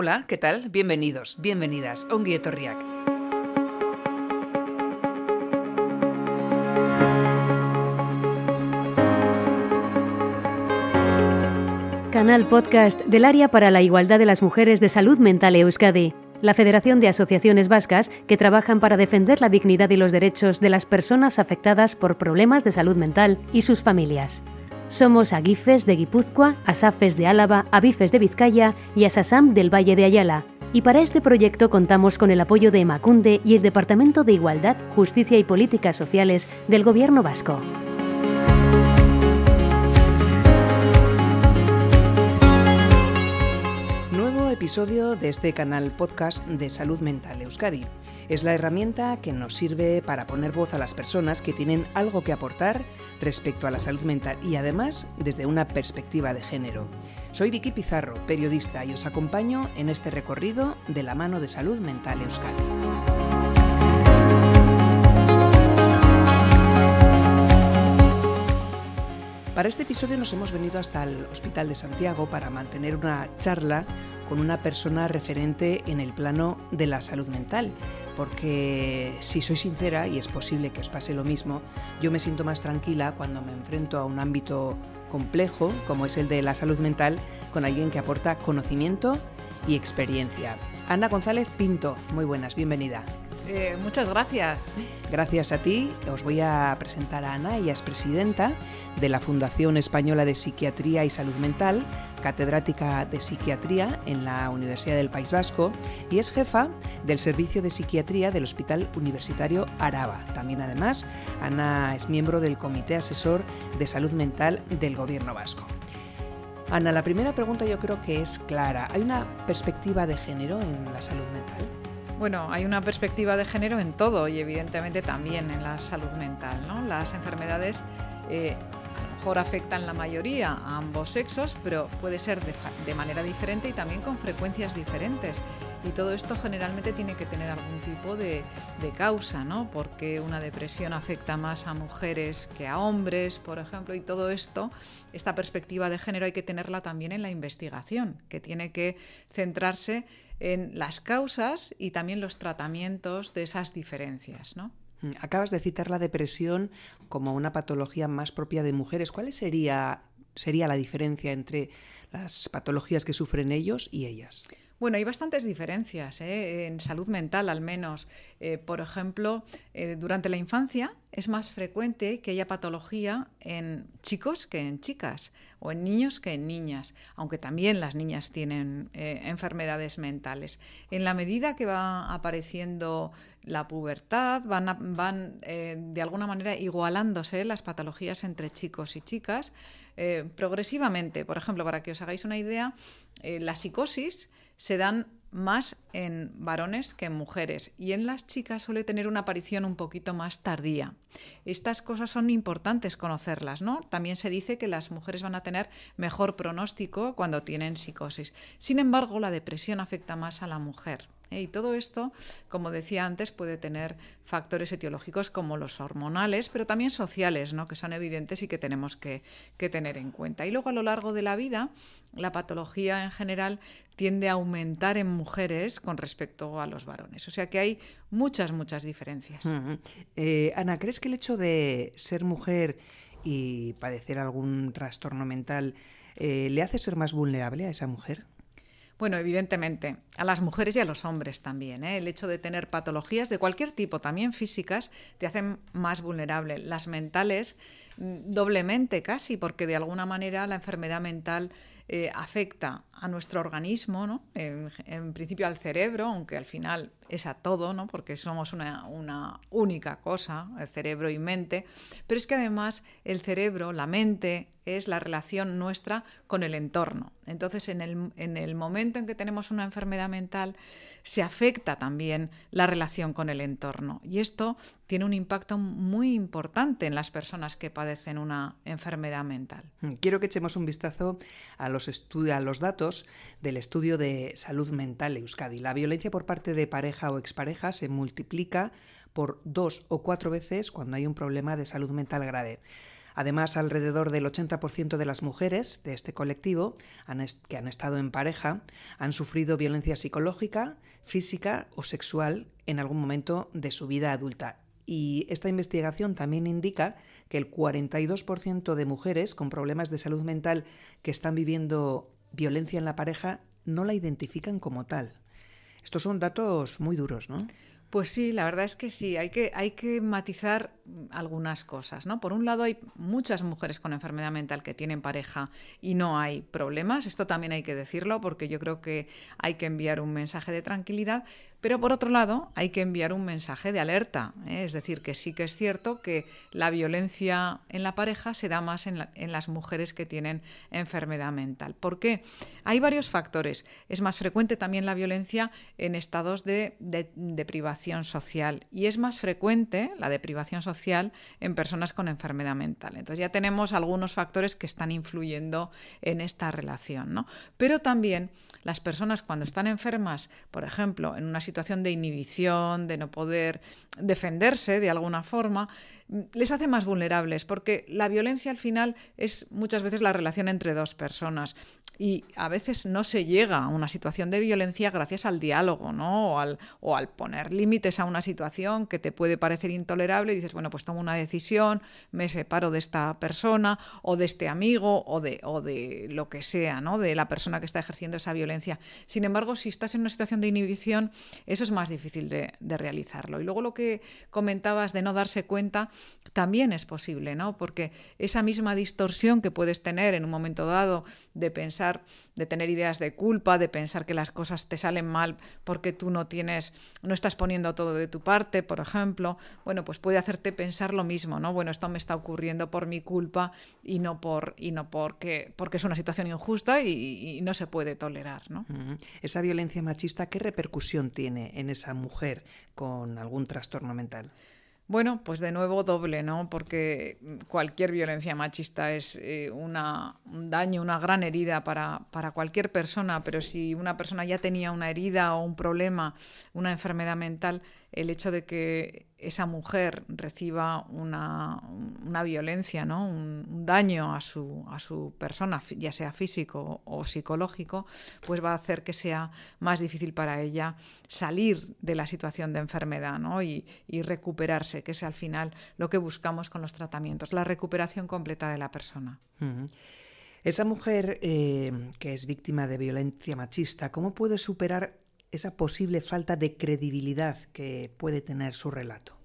Hola, ¿qué tal? Bienvenidos, bienvenidas a un Etorriak. Canal podcast del Área para la Igualdad de las Mujeres de Salud Mental Euskadi, la Federación de Asociaciones Vascas que trabajan para defender la dignidad y los derechos de las personas afectadas por problemas de salud mental y sus familias. Somos Agifes de Guipúzcoa, Asafes de Álava, Abifes de Vizcaya y Asasam del Valle de Ayala. Y para este proyecto contamos con el apoyo de Macunde y el Departamento de Igualdad, Justicia y Políticas Sociales del Gobierno Vasco. Episodio de este canal podcast de Salud Mental Euskadi. Es la herramienta que nos sirve para poner voz a las personas que tienen algo que aportar respecto a la salud mental y además desde una perspectiva de género. Soy Vicky Pizarro, periodista, y os acompaño en este recorrido de la mano de Salud Mental Euskadi. Para este episodio nos hemos venido hasta el Hospital de Santiago para mantener una charla con una persona referente en el plano de la salud mental, porque si soy sincera, y es posible que os pase lo mismo, yo me siento más tranquila cuando me enfrento a un ámbito complejo, como es el de la salud mental, con alguien que aporta conocimiento y experiencia. Ana González Pinto, muy buenas, bienvenida. Eh, muchas gracias. Gracias a ti, os voy a presentar a Ana, ella es presidenta de la Fundación Española de Psiquiatría y Salud Mental, catedrática de psiquiatría en la Universidad del País Vasco y es jefa del Servicio de Psiquiatría del Hospital Universitario Araba. También además, Ana es miembro del Comité Asesor de Salud Mental del Gobierno Vasco. Ana, la primera pregunta yo creo que es clara. ¿Hay una perspectiva de género en la salud mental? Bueno, hay una perspectiva de género en todo y evidentemente también en la salud mental. ¿no? Las enfermedades eh, mejor afectan la mayoría a ambos sexos, pero puede ser de, manera diferente y también con frecuencias diferentes. Y todo esto generalmente tiene que tener algún tipo de, de causa, ¿no? Porque una depresión afecta más a mujeres que a hombres, por ejemplo, y todo esto, esta perspectiva de género hay que tenerla también en la investigación, que tiene que centrarse en las causas y también los tratamientos de esas diferencias. ¿no? Mm, acabas de citar la depresión como una patología más propia de mujeres. ¿Cuál sería, sería la diferencia entre las patologías que sufren ellos y ellas? Bueno, hay bastantes diferencias ¿eh? en salud mental, al menos. Eh, por ejemplo, eh, durante la infancia es más frecuente que haya patología en chicos que en chicas, o en niños que en niñas, aunque también las niñas tienen enfermedades mentales. En la medida que va apareciendo la pubertad, van, van eh, de alguna manera igualándose las patologías entre chicos y chicas progresivamente. Por ejemplo, para que os hagáis una idea, la psicosis se dan más en varones que en mujeres y en las chicas suele tener una aparición un poquito más tardía. Estas cosas son importantes conocerlas, ¿no? También se dice que las mujeres van a tener mejor pronóstico cuando tienen psicosis. Sin embargo, la depresión afecta más a la mujer. Y todo esto, como decía antes, puede tener factores etiológicos como los hormonales, pero también sociales, ¿no? que son evidentes y que tenemos que, tener en cuenta. Y luego a lo largo de la vida, la patología en general tiende a aumentar en mujeres con respecto a los varones. O sea que hay muchas, muchas diferencias. Eh, Ana, ¿crees que el hecho de ser mujer y padecer algún trastorno mental eh, le hace ser más vulnerable a esa mujer? Bueno, evidentemente, a las mujeres y a los hombres también. ¿eh? El hecho de tener patologías de cualquier tipo, también físicas, te hacen más vulnerable. Las mentales, mm, doblemente casi, porque de alguna manera la enfermedad mental eh, afecta a nuestro organismo, ¿no? en, principio al cerebro, aunque al final es a todo, ¿no? porque somos una, única cosa, el cerebro y mente, pero es que además el cerebro, la mente, es la relación nuestra con el entorno. Entonces, en el, en el momento en que tenemos una enfermedad mental, se afecta también la relación con el entorno. Y esto tiene un impacto muy importante en las personas que padecen una enfermedad mental. Quiero que echemos un vistazo a los, a los datos del estudio de salud mental Euskadi. La violencia por parte de pareja o expareja se multiplica por dos o cuatro veces cuando hay un problema de salud mental grave. Además, alrededor del 80% de las mujeres de este colectivo que han estado en pareja han sufrido violencia psicológica, física o sexual en algún momento de su vida adulta. Y esta investigación también indica que el 42% de mujeres con problemas de salud mental que están viviendo violencia en la pareja no la identifican como tal. Estos son datos muy duros, ¿no? Pues sí, la verdad es que sí, hay que, hay que matizar algunas cosas, ¿no? Por un lado hay muchas mujeres con enfermedad mental que tienen pareja y no hay problemas, esto también hay que decirlo porque yo creo que hay que enviar un mensaje de tranquilidad, pero por otro lado, hay que enviar un mensaje de alerta. ¿eh? Es decir, que sí que es cierto que la violencia en la pareja se da más en, las mujeres que tienen enfermedad mental. ¿Por qué? Hay varios factores. Es más frecuente también la violencia en estados de, de privación social y es más frecuente la deprivación social en personas con enfermedad mental. Entonces ya tenemos algunos factores que están influyendo en esta relación. ¿no? Pero también las personas cuando están enfermas, por ejemplo, en una situación de inhibición, de no poder defenderse de alguna forma, les hace más vulnerables, porque la violencia al final es muchas veces la relación entre dos personas y a veces no se llega a una situación de violencia gracias al diálogo, ¿no? O al, o al poner límites a una situación que te puede parecer intolerable y dices, bueno, pues tomo una decisión, me separo de esta persona o de este amigo o de, o de lo que sea, ¿no? De la persona que está ejerciendo esa violencia. Sin embargo, si estás en una situación de inhibición, eso es más difícil de, de realizarlo. Y luego lo que comentabas de no darse cuenta, también es posible, ¿no? Porque esa misma distorsión que puedes tener en un momento dado de pensar, de tener ideas de culpa, de pensar que las cosas te salen mal porque tú no tienes, no estás poniendo todo de tu parte, por ejemplo, bueno, pues puede hacerte pensar lo mismo, ¿no? Bueno, esto me está ocurriendo por mi culpa y no por y no porque porque es una situación injusta y, no se puede tolerar, ¿no? Esa violencia machista, ¿qué repercusión tiene en esa mujer con algún trastorno mental? Bueno, pues de nuevo doble, ¿no? Porque cualquier violencia machista es eh, una, un daño, una gran herida para, para, cualquier persona, pero si una persona ya tenía una herida o un problema, una enfermedad mental, el hecho de que esa mujer reciba una, violencia, ¿no? un, daño a su, a su, persona, ya sea físico o psicológico, pues va a hacer que sea más difícil para ella salir de la situación de enfermedad ¿no? y, recuperarse, que es al final lo que buscamos con los tratamientos, la recuperación completa de la persona. Esa mujer eh, que es víctima de violencia machista, ¿cómo puede superar esa posible falta de credibilidad que puede tener su relato?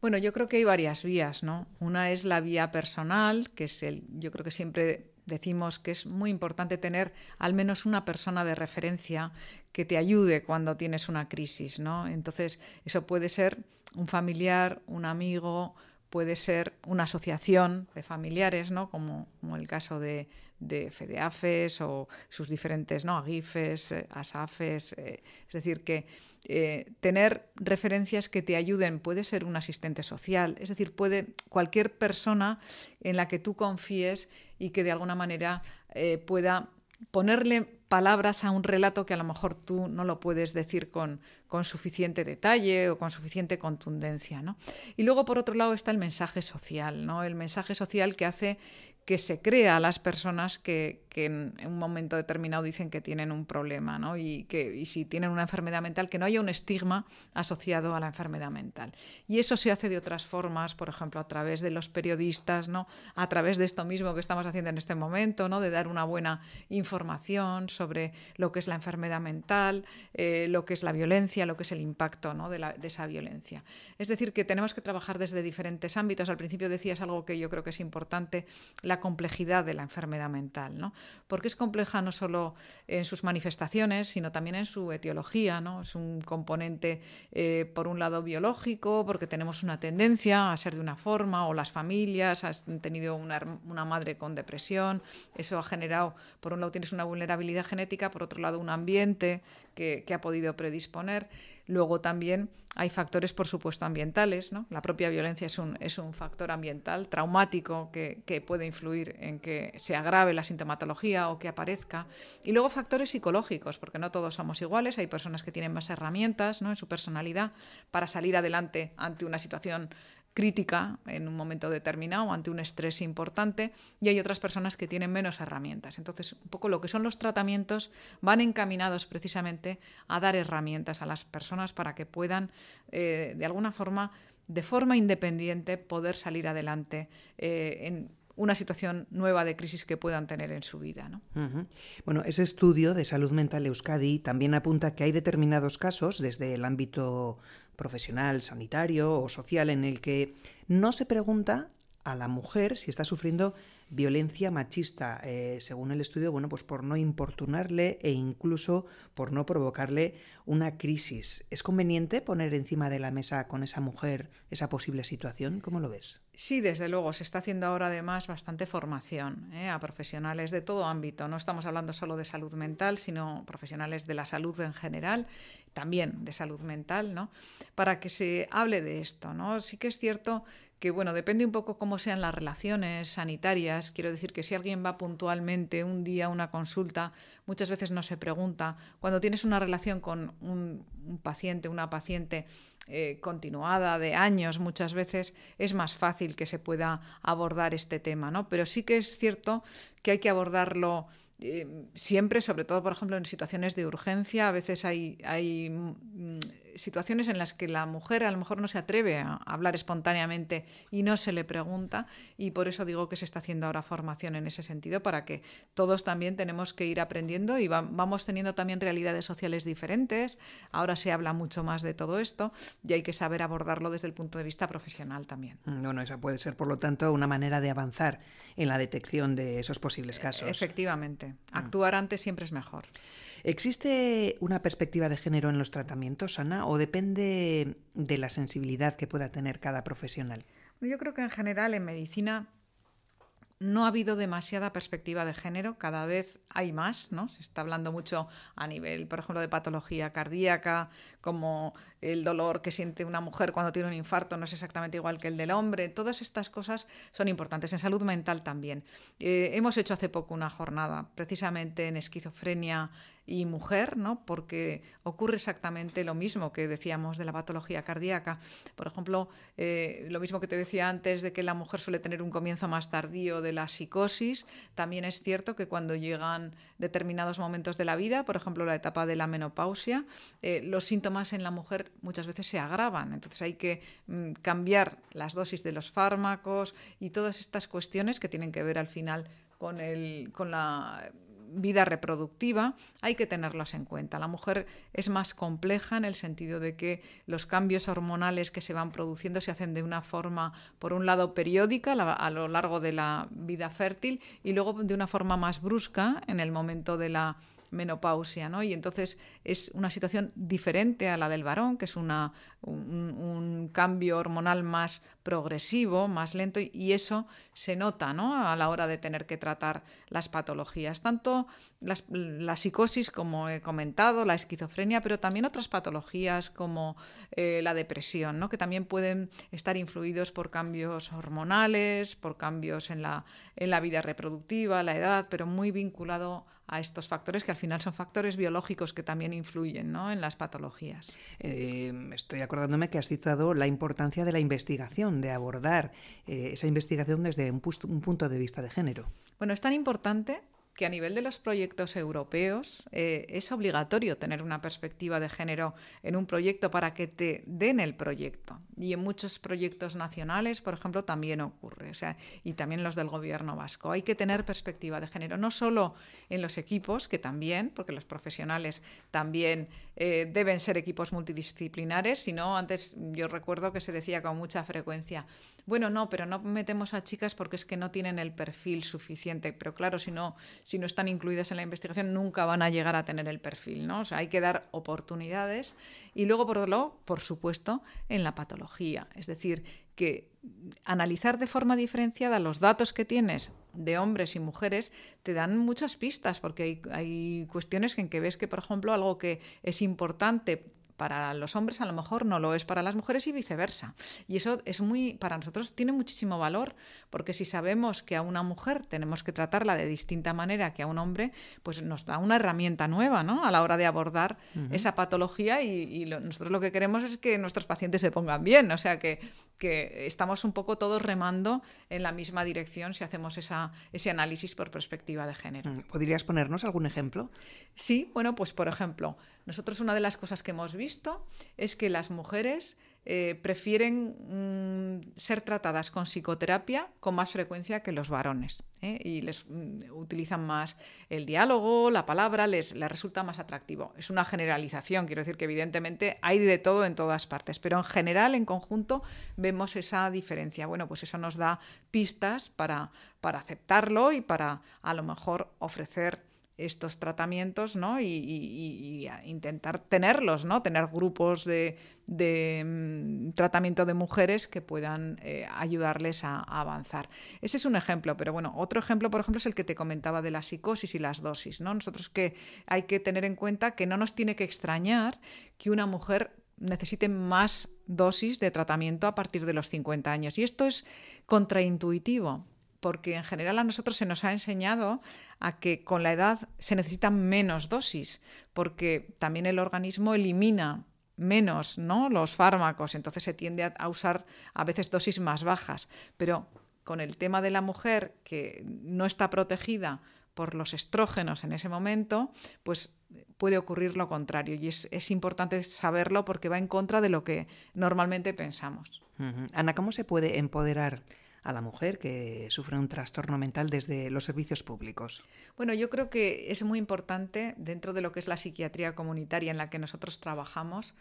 Bueno, yo creo que hay varias vías, ¿no? Una es la vía personal, que es el, yo creo que siempre decimos que es muy importante tener al menos una persona de referencia que te ayude cuando tienes una crisis, ¿no? Entonces, eso puede ser un familiar, un amigo, puede ser una asociación de familiares, ¿no? como, como el caso de, de FEDEAFES o sus diferentes ¿no? AGIFES, eh, ASAFES. Eh, es decir, que eh, tener referencias que te ayuden puede ser un asistente social, es decir, puede cualquier persona en la que tú confíes y que de alguna manera pueda ponerle palabras a un relato que a lo mejor tú no lo puedes decir con, con suficiente detalle o con suficiente contundencia. ¿no? Y luego, por otro lado, está el mensaje social, ¿no? el mensaje social que hace que se crea a las personas que, en un momento determinado dicen que tienen un problema, ¿no? Y que si tienen una enfermedad mental, que no haya un estigma asociado a la enfermedad mental. Y eso se hace de otras formas, por ejemplo, a través de los periodistas, ¿no? A través de esto mismo que estamos haciendo en este momento, ¿no? De dar una buena información sobre lo que es la enfermedad mental, eh, lo que es la violencia, lo que es el impacto de, esa violencia. Es decir, que tenemos que trabajar desde diferentes ámbitos. Al principio decías algo que yo creo que es importante, la complejidad de la enfermedad mental, ¿no? Porque es compleja no solo en sus manifestaciones, sino también en su etiología. Es un componente, eh, por un lado, biológico, porque tenemos una tendencia a ser de una forma, o las familias han tenido una madre con depresión, eso ha generado, por un lado tienes una vulnerabilidad genética, por otro lado un ambiente que, que ha podido predisponer. Luego también hay factores, por supuesto, ambientales. ¿no? La propia violencia es un, es un factor ambiental traumático que, que, puede influir en que se agrave la sintomatología o que aparezca. Y luego factores psicológicos, porque no todos somos iguales. Hay personas que tienen más herramientas ¿no? en su personalidad para salir adelante ante una situación crítica en un momento determinado ante un estrés importante y hay otras personas que tienen menos herramientas. Entonces, un poco lo que son los tratamientos van encaminados precisamente a dar herramientas a las personas para que puedan, eh, de alguna forma, de forma independiente, poder salir adelante eh, en una situación nueva de crisis que puedan tener en su vida. ¿no? Bueno, ese estudio de salud mental Euskadi también apunta que hay determinados casos, desde el ámbito profesional, sanitario o social, en el que no se pregunta a la mujer si está sufriendo violencia machista, eh, según el estudio, bueno, pues por no importunarle e incluso por no provocarle una crisis. ¿Es conveniente poner encima de la mesa con esa mujer esa posible situación? ¿Cómo lo ves? Sí, desde luego. Se está haciendo ahora además bastante formación ¿eh? a profesionales de todo ámbito. No estamos hablando solo de salud mental, sino profesionales de la salud en general, también de salud mental, ¿no? Para que se hable de esto, ¿no? Sí que es cierto que bueno, depende un poco cómo sean las relaciones sanitarias. Quiero decir que si alguien va puntualmente un día a una consulta, muchas veces no se pregunta. Cuando tienes una relación con un, paciente, una paciente eh, continuada de años, muchas veces es más fácil que se pueda abordar este tema, ¿no? Pero sí que es cierto que hay que abordarlo eh, siempre, sobre todo, por ejemplo, en situaciones de urgencia, a veces hay, hay mm, situaciones en las que la mujer a lo mejor no se atreve a hablar espontáneamente y no se le pregunta y por eso digo que se está haciendo ahora formación en ese sentido para que todos también tenemos que ir aprendiendo y vamos teniendo también realidades sociales diferentes. Ahora se habla mucho más de todo esto y hay que saber abordarlo desde el punto de vista profesional también. No, no, esa puede ser por lo tanto una manera de avanzar en la detección de esos posibles casos. Efectivamente, mm. actuar antes siempre es mejor. ¿Existe una perspectiva de género en los tratamientos, Ana, o depende de la sensibilidad que pueda tener cada profesional? Yo creo que en general en medicina no ha habido demasiada perspectiva de género, cada vez hay más, ¿no? Se está hablando mucho a nivel, por ejemplo, de patología cardíaca, como el dolor que siente una mujer cuando tiene un infarto no es exactamente igual que el del hombre. Todas estas cosas son importantes. En salud mental también. Eh, hemos hecho hace poco una jornada precisamente en esquizofrenia y mujer, ¿no? porque ocurre exactamente lo mismo que decíamos de la patología cardíaca. Por ejemplo, eh, lo mismo que te decía antes de que la mujer suele tener un comienzo más tardío de la psicosis, también es cierto que cuando llegan determinados momentos de la vida, por ejemplo la etapa de la menopausia, eh, los síntomas en la mujer muchas veces se agravan. Entonces hay que mm, cambiar las dosis de los fármacos y todas estas cuestiones que tienen que ver al final con, el, con la vida reproductiva, hay que tenerlos en cuenta. La mujer es más compleja en el sentido de que los cambios hormonales que se van produciendo se hacen de una forma, por un lado, periódica a lo largo de la vida fértil y luego de una forma más brusca en el momento de la menopausia, ¿no? Y entonces es una situación diferente a la del varón, que es una, un, cambio hormonal más progresivo, más lento, y eso se nota ¿no? a la hora de tener que tratar las patologías, tanto la psicosis, como he comentado, la esquizofrenia, pero también otras patologías como eh, la depresión, ¿no? que también pueden estar influidos por cambios hormonales, por cambios en la, en la vida reproductiva, la edad, pero muy vinculado a estos factores que al final son factores biológicos que también influyen ¿no? en las patologías. Eh, estoy acordándome que has citado la importancia de la investigación, de abordar eh, esa investigación desde un, un punto de vista de género. Bueno, es tan importante que a nivel de los proyectos europeos eh, es obligatorio tener una perspectiva de género en un proyecto para que te den el proyecto. Y en muchos proyectos nacionales, por ejemplo, también ocurre, o sea, y también los del gobierno vasco. Hay que tener perspectiva de género, no solo en los equipos, que también, porque los profesionales también eh, deben ser equipos multidisciplinares, sino antes yo recuerdo que se decía con mucha frecuencia, bueno, no, pero no metemos a chicas porque es que no tienen el perfil suficiente, pero claro, si no si no están incluidas en la investigación, nunca van a llegar a tener el perfil, ¿no? O sea, hay que dar oportunidades. Y luego, por otro por supuesto, en la patología. Es decir, que analizar de forma diferenciada los datos que tienes de hombres y mujeres te dan muchas pistas, porque hay, hay cuestiones en que ves que, por ejemplo, algo que es importante para los hombres a lo mejor no lo es para las mujeres y viceversa. Y eso es muy, para nosotros tiene muchísimo valor, porque si sabemos que a una mujer tenemos que tratarla de distinta manera que a un hombre, pues nos da una herramienta nueva ¿no? a la hora de abordar esa patología y, nosotros lo que queremos es que nuestros pacientes se pongan bien, o sea que, que estamos un poco todos remando en la misma dirección si hacemos esa, ese análisis por perspectiva de género. Mm, ¿Podrías ponernos algún ejemplo? Sí, bueno, pues por ejemplo, nosotros una de las cosas que hemos visto es que las mujeres eh, prefieren mm, ser tratadas con psicoterapia con más frecuencia que los varones ¿eh? y les mm, utilizan más el diálogo, la palabra, les, les, resulta más atractivo. Es una generalización, quiero decir que evidentemente hay de todo en todas partes, pero en general, en conjunto, vemos esa diferencia. Bueno, pues eso nos da pistas para, para aceptarlo y para a lo mejor ofrecer estos tratamientos ¿no? y, intentar tenerlos, ¿no? tener grupos de, mm, tratamiento de mujeres que puedan eh, ayudarles a, avanzar. Ese es un ejemplo, pero bueno, otro ejemplo, por ejemplo, es el que te comentaba de la psicosis y las dosis. ¿no? Nosotros que hay que tener en cuenta que no nos tiene que extrañar que una mujer necesite más dosis de tratamiento a partir de los 50 años. Y esto es contraintuitivo, porque en general a nosotros se nos ha enseñado a que con la edad se necesitan menos dosis, porque también el organismo elimina menos ¿no? los fármacos, entonces se tiende a, usar a veces dosis más bajas. Pero con el tema de la mujer que no está protegida por los estrógenos en ese momento, pues puede ocurrir lo contrario. Y es, importante saberlo porque va en contra de lo que normalmente pensamos. Ana, ¿cómo se puede empoderar a la mujer que sufre un trastorno mental desde los servicios públicos? Bueno, yo creo que es muy importante dentro de lo que es la psiquiatría comunitaria en la que nosotros trabajamos,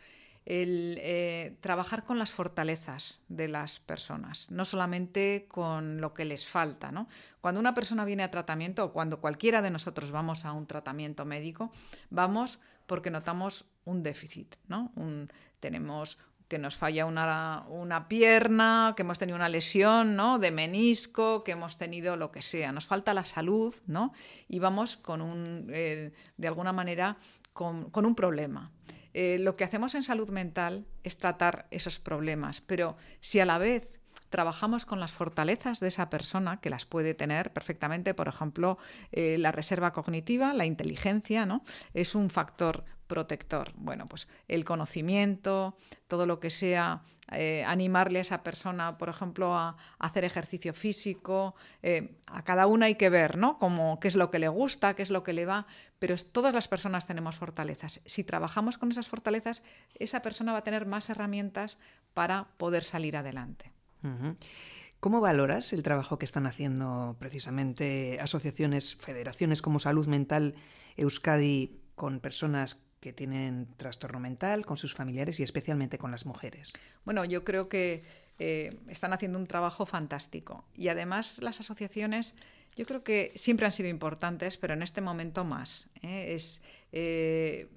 el eh, trabajar con las fortalezas de las personas, no solamente con lo que les falta. ¿no? Cuando una persona viene a tratamiento o cuando cualquiera de nosotros vamos a un tratamiento médico, vamos porque notamos un déficit, ¿no? tenemos que nos falla una, una, pierna, que hemos tenido una lesión ¿no? de menisco, que hemos tenido lo que sea. Nos falta la salud ¿no? y vamos con un, eh, de alguna manera con, un problema. Eh, lo que hacemos en salud mental es tratar esos problemas, pero si a la vez trabajamos con las fortalezas de esa persona, que las puede tener perfectamente, por ejemplo, eh, la reserva cognitiva, la inteligencia, ¿no? Es un factor protector. Bueno, pues el conocimiento, todo lo que sea eh, animarle a esa persona, por ejemplo, a, hacer ejercicio físico. Eh, a cada una hay que ver, ¿no? Como qué es lo que le gusta, qué es lo que le va. Pero todas las personas tenemos fortalezas. Si trabajamos con esas fortalezas, esa persona va a tener más herramientas para poder salir adelante. ¿Cómo valoras el trabajo que están haciendo precisamente asociaciones, federaciones como Salud Mental Euskadi con personas que tienen trastorno mental, con sus familiares y especialmente con las mujeres? Bueno, yo creo que eh, están haciendo un trabajo fantástico y además las asociaciones yo creo que siempre han sido importantes, pero en este momento más. ¿eh? Es, eh,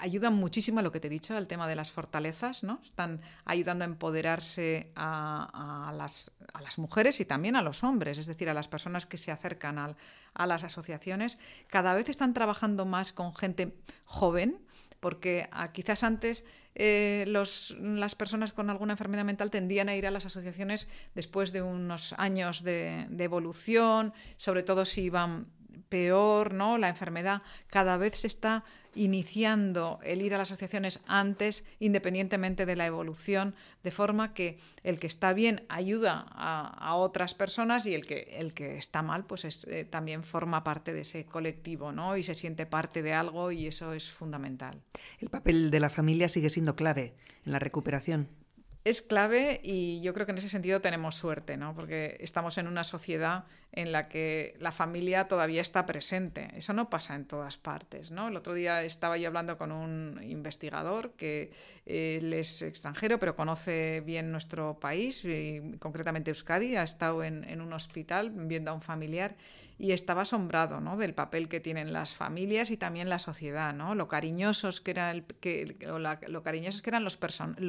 ayudan muchísimo a lo que te he dicho, al tema de las fortalezas, ¿no? Están ayudando a empoderarse a, las, mujeres y también a los hombres, es decir, a las personas que se acercan a las asociaciones. Cada vez están trabajando más con gente joven, porque ah, quizás antes eh, las personas con alguna enfermedad mental tendían a ir a las asociaciones después de unos años de, de evolución, sobre todo si iban peor, ¿no? La enfermedad cada vez se está iniciando el ir a las asociaciones antes, independientemente de la evolución, de forma que el que está bien ayuda a, otras personas y el que, el que está mal, pues eh, también forma parte de ese colectivo, ¿no? Y se siente parte de algo y eso es fundamental. El papel de la familia sigue siendo clave en la recuperación es clave y yo creo que en ese sentido tenemos suerte, ¿no? porque estamos en una sociedad en la que la familia todavía está presente. Eso no pasa en todas partes. ¿no? El otro día estaba yo hablando con un investigador que él es extranjero, pero conoce bien nuestro país, y concretamente Euskadi, ha estado en un hospital viendo a un familiar y estaba asombrado ¿no? del papel que tienen las familias y también la sociedad, ¿no? lo cariñosos que, era el, que, lo cariñosos que eran los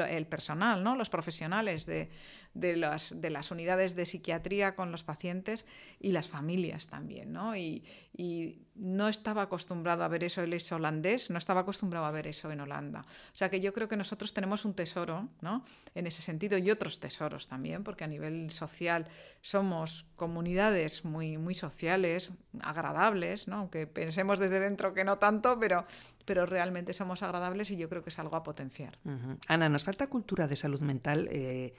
el personal, ¿no? los profesionales de, de, las, de las unidades de psiquiatría con los pacientes y las familias también. ¿no? Y, y no estaba acostumbrado a ver eso, él es holandés, no estaba acostumbrado a ver eso en Holanda. O sea que yo creo que nosotros tenemos un tesoro ¿no? en ese sentido y otros tesoros también, porque a nivel social somos comunidades muy, muy sociales, agradables, ¿no? aunque pensemos desde dentro que no tanto, pero, pero realmente somos agradables y yo creo que es algo a potenciar. Ana, nos falta cultura de salud mental. Eh,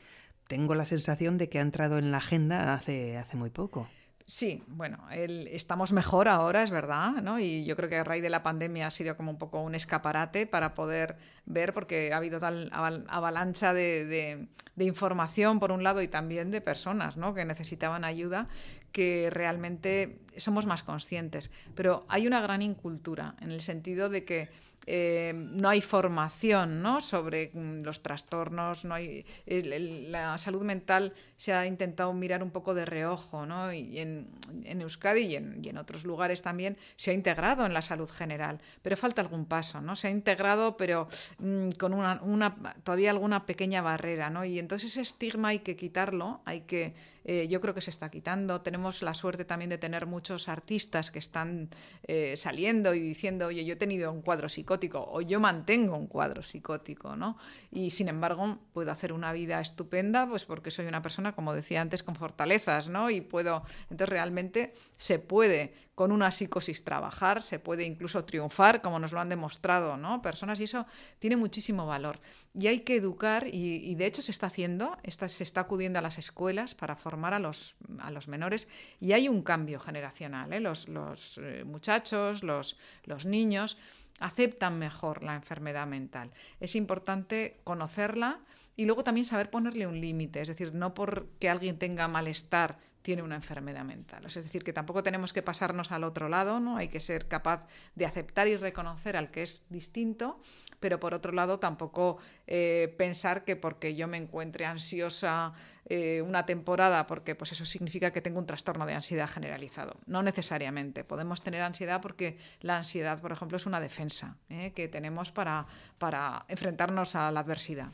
tengo la sensación de que ha entrado en la agenda hace, hace muy poco. Sí, bueno, estamos mejor ahora, es verdad, ¿no? Y yo creo que a raíz de la pandemia ha sido como un poco un escaparate para poder ver, porque ha habido tal avalancha de, información, por un lado, y también de personas, ¿no? Que necesitaban ayuda, que realmente somos más conscientes. Pero hay una gran incultura, en el sentido de que eh, no hay formación ¿no? sobre mm, los trastornos, no hay, la salud mental se ha intentado mirar un poco de reojo, ¿no? y en, en Euskadi y en, y en, otros lugares también se ha integrado en la salud general, pero falta algún paso, ¿no? se ha integrado pero mm, con una, una, todavía alguna pequeña barrera, ¿no? y entonces ese estigma hay que quitarlo, hay que eh, yo creo que se está quitando. Tenemos la suerte también de tener muchos artistas que están eh, saliendo y diciendo, oye, yo he tenido un cuadro psicótico o yo mantengo un cuadro psicótico, ¿no? Y sin embargo, puedo hacer una vida estupenda, pues porque soy una persona, como decía antes, con fortalezas, ¿no? Y puedo, entonces realmente se puede con una psicosis trabajar, se puede incluso triunfar, como nos lo han demostrado ¿no? personas, y eso tiene muchísimo valor. Y hay que educar, y, de hecho se está haciendo, se está acudiendo a las escuelas para formar a los, a los menores, y hay un cambio generacional. ¿eh? Los, los eh, muchachos, los, los niños aceptan mejor la enfermedad mental. Es importante conocerla y luego también saber ponerle un límite, es decir, no porque alguien tenga malestar tiene una enfermedad mental. Es decir, que tampoco tenemos que pasarnos al otro lado, ¿no? Hay que ser capaz de aceptar y reconocer al que es distinto, pero por otro lado tampoco eh, pensar que porque yo me encuentre ansiosa eh, una temporada, porque pues eso significa que tengo un trastorno de ansiedad generalizado. No necesariamente. Podemos tener ansiedad porque la ansiedad, por ejemplo, es una defensa ¿eh? que tenemos para, para enfrentarnos a la adversidad.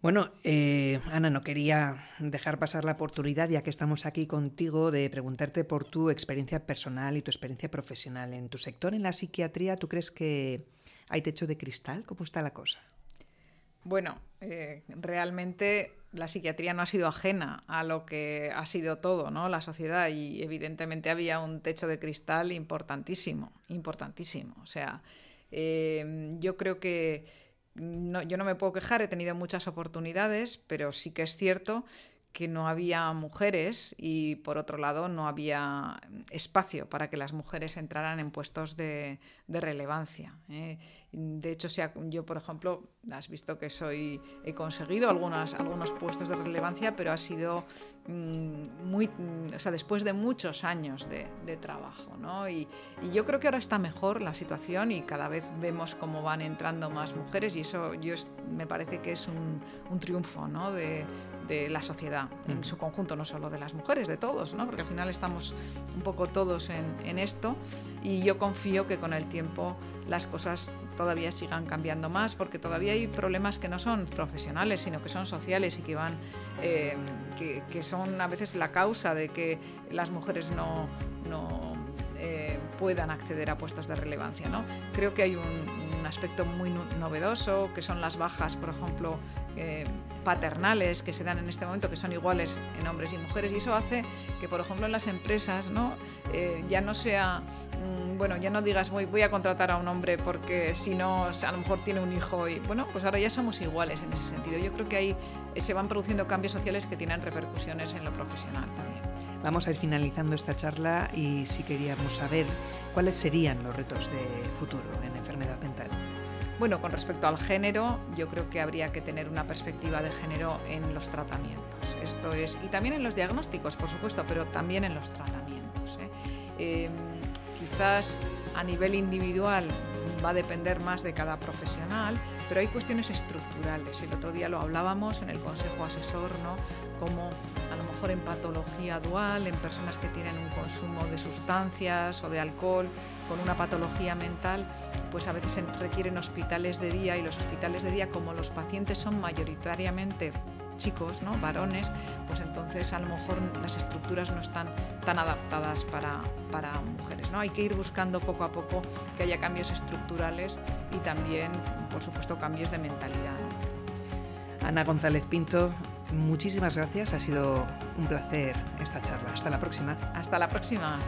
Bueno, eh, Ana, no quería dejar pasar la oportunidad, ya que estamos aquí contigo, de preguntarte por tu experiencia personal y tu experiencia profesional. En tu sector, en la psiquiatría, ¿tú crees que hay techo de cristal? ¿Cómo está la cosa? Bueno, eh, realmente la psiquiatría no ha sido ajena a lo que ha sido todo, ¿no? La sociedad y evidentemente había un techo de cristal importantísimo, importantísimo. O sea, eh, yo creo que yo no me puedo quejar, he tenido muchas oportunidades, pero sí que es cierto que no había mujeres y por otro lado no había espacio para que las mujeres entraran en puestos de, relevancia. ¿eh? De hecho, yo, por ejemplo, has visto que soy, he conseguido algunas, algunos puestos de relevancia, pero ha sido mm, muy, mm, o sea, después de muchos años de, trabajo. ¿no? Y, yo creo que ahora está mejor la situación y cada vez vemos cómo van entrando más mujeres y eso yo me parece que es un, un triunfo ¿no? De la sociedad en su conjunto, no solo de las mujeres, de todos, ¿no? porque al final estamos un poco todos en, en, esto y yo confío que con el tiempo las cosas todavía sigan cambiando más, porque todavía hay problemas que no son profesionales, sino que son sociales y que van, eh, que, que, son a veces la causa de que las mujeres no, no puedan acceder a puestos de relevancia. ¿no? Creo que hay un, aspecto muy novedoso, que son las bajas, por ejemplo, eh, paternales que se dan en este momento, que son iguales en hombres y mujeres, y eso hace que, por ejemplo, en las empresas ¿no? Eh, ya no sea, mm, bueno, ya no digas voy, voy a contratar a un hombre porque si no, a lo mejor tiene un hijo, y bueno, pues ahora ya somos iguales en ese sentido. Yo creo que ahí se van produciendo cambios sociales que tienen repercusiones en lo profesional también. Vamos a ir finalizando esta charla y si queríamos saber cuáles serían los retos de futuro en enfermedad mental. Bueno, con respecto al género, yo creo que habría que tener una perspectiva de género en los tratamientos. Esto es, y también en los diagnósticos, por supuesto, pero también en los tratamientos. ¿eh? Em, quizás a nivel individual va a depender más de cada profesional, pero hay cuestiones estructurales. El otro día lo hablábamos en el Consejo Asesor, ¿no? Como a lo mejor en patología dual, en personas que tienen un consumo de sustancias o de alcohol con una patología mental, pues a veces requieren hospitales de día y los hospitales de día, como los pacientes son mayoritariamente chicos, ¿no? varones, pues entonces a lo mejor las estructuras no están tan adaptadas para, para mujeres. ¿no? Hay que ir buscando poco a poco que haya cambios estructurales y también, por supuesto, cambios de mentalidad. Ana González Pinto, muchísimas gracias. Ha sido un placer esta charla. Hasta la próxima. Hasta la próxima.